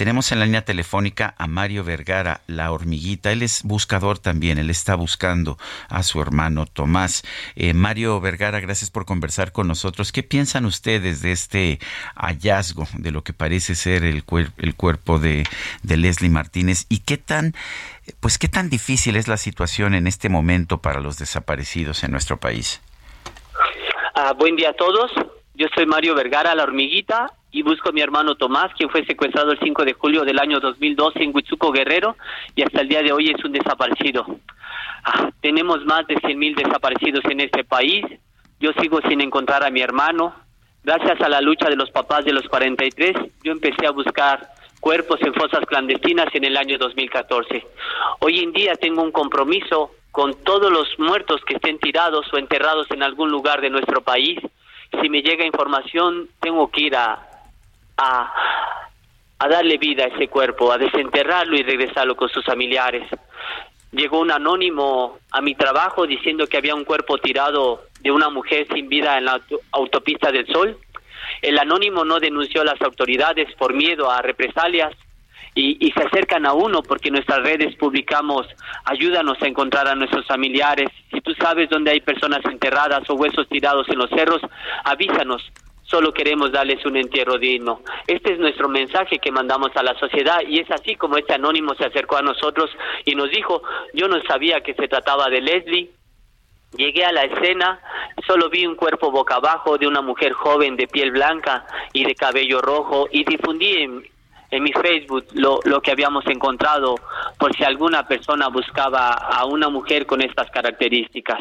Tenemos en la línea telefónica a Mario Vergara, la hormiguita. Él es buscador también, él está buscando a su hermano Tomás. Eh, Mario Vergara, gracias por conversar con nosotros. ¿Qué piensan ustedes de este hallazgo de lo que parece ser el, el cuerpo de, de Leslie Martínez y qué tan, pues qué tan difícil es la situación en este momento para los desaparecidos en nuestro país? Uh, buen día a todos. Yo soy Mario Vergara, la hormiguita, y busco a mi hermano Tomás, quien fue secuestrado el 5 de julio del año 2012 en Huitzuco Guerrero y hasta el día de hoy es un desaparecido. Ah, tenemos más de 100.000 desaparecidos en este país. Yo sigo sin encontrar a mi hermano. Gracias a la lucha de los papás de los 43, yo empecé a buscar cuerpos en fosas clandestinas en el año 2014. Hoy en día tengo un compromiso con todos los muertos que estén tirados o enterrados en algún lugar de nuestro país. Si me llega información, tengo que ir a, a, a darle vida a ese cuerpo, a desenterrarlo y regresarlo con sus familiares. Llegó un anónimo a mi trabajo diciendo que había un cuerpo tirado de una mujer sin vida en la autopista del Sol. El anónimo no denunció a las autoridades por miedo a represalias y, y, se acercan a uno porque en nuestras redes publicamos ayúdanos a encontrar a nuestros familiares. Si tú sabes dónde hay personas enterradas o huesos tirados en los cerros, avísanos solo queremos darles un entierro digno. Este es nuestro mensaje que mandamos a la sociedad y es así como este anónimo se acercó a nosotros y nos dijo, yo no sabía que se trataba de Leslie. Llegué a la escena, solo vi un cuerpo boca abajo de una mujer joven de piel blanca y de cabello rojo y difundí en, en mi Facebook lo, lo que habíamos encontrado por si alguna persona buscaba a una mujer con estas características.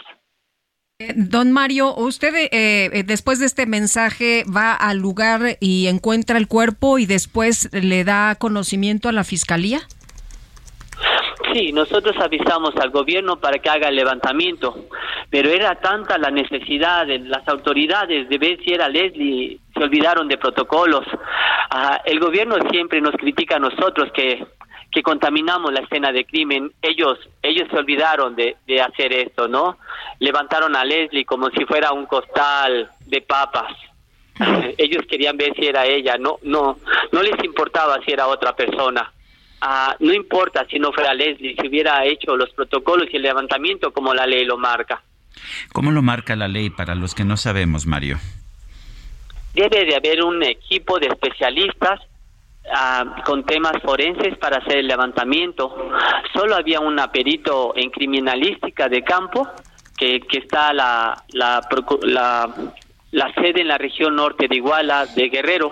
Don Mario, ¿usted eh, eh, después de este mensaje va al lugar y encuentra el cuerpo y después le da conocimiento a la fiscalía? Sí, nosotros avisamos al gobierno para que haga el levantamiento, pero era tanta la necesidad de las autoridades de ver si era Leslie, se olvidaron de protocolos. Ah, el gobierno siempre nos critica a nosotros que contaminamos la escena de crimen, ellos ellos se olvidaron de, de hacer esto, ¿no? Levantaron a Leslie como si fuera un costal de papas. ellos querían ver si era ella, no no no les importaba si era otra persona. Ah, no importa si no fuera Leslie, si hubiera hecho los protocolos y el levantamiento como la ley lo marca. ¿Cómo lo marca la ley para los que no sabemos, Mario? Debe de haber un equipo de especialistas Uh, con temas forenses para hacer el levantamiento. Solo había un perito en criminalística de campo que, que está la, la, la, la, sede en la región norte de Iguala, de Guerrero.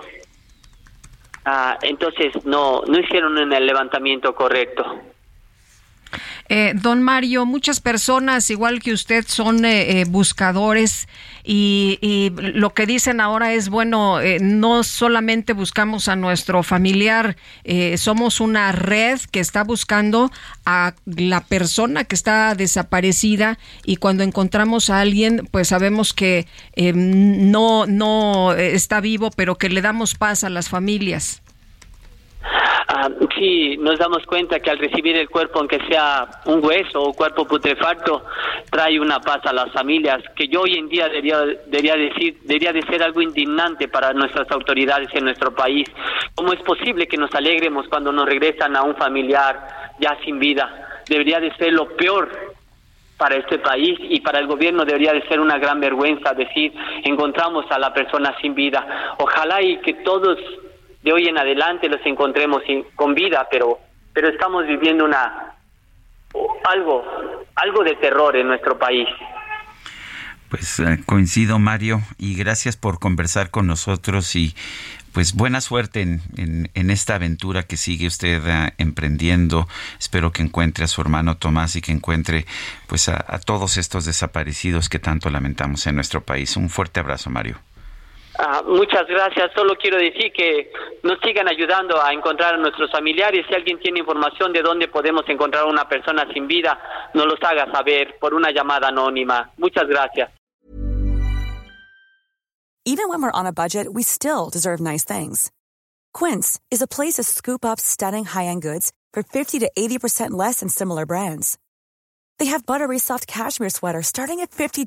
Uh, entonces no, no hicieron el levantamiento correcto. Eh, don Mario, muchas personas, igual que usted, son eh, eh, buscadores y, y, lo que dicen ahora es, bueno, eh, no solamente buscamos a nuestro familiar, eh, somos una red que está buscando a la persona que está desaparecida y cuando encontramos a alguien, pues sabemos que eh, no, no está vivo, pero que le damos paz a las familias. Ah, sí, nos damos cuenta que al recibir el cuerpo, aunque sea un hueso o cuerpo putrefacto, trae una paz a las familias, que yo hoy en día debería, debería decir, debería de ser algo indignante para nuestras autoridades en nuestro país. ¿Cómo es posible que nos alegremos cuando nos regresan a un familiar ya sin vida? Debería de ser lo peor para este país y para el gobierno debería de ser una gran vergüenza decir encontramos a la persona sin vida. Ojalá y que todos hoy en adelante los encontremos sin, con vida, pero pero estamos viviendo una algo algo de terror en nuestro país. Pues eh, coincido Mario y gracias por conversar con nosotros y pues buena suerte en, en, en esta aventura que sigue usted uh, emprendiendo. Espero que encuentre a su hermano Tomás y que encuentre pues a todos estos desaparecidos que tanto lamentamos en nuestro país. Un fuerte abrazo Mario. Ah, muchas gracias. Solo quiero decir que nos sigan ayudando a encontrar a nuestros familiares. Si alguien tiene información de dónde podemos encontrar a una persona sin vida, nos los haga saber por una llamada anónima. Muchas gracias. Even when we're on a budget, we still deserve nice things. Quince is a place to scoop up stunning high-end goods for 50 to 80% less than similar brands. They have buttery soft cashmere sweaters starting at $50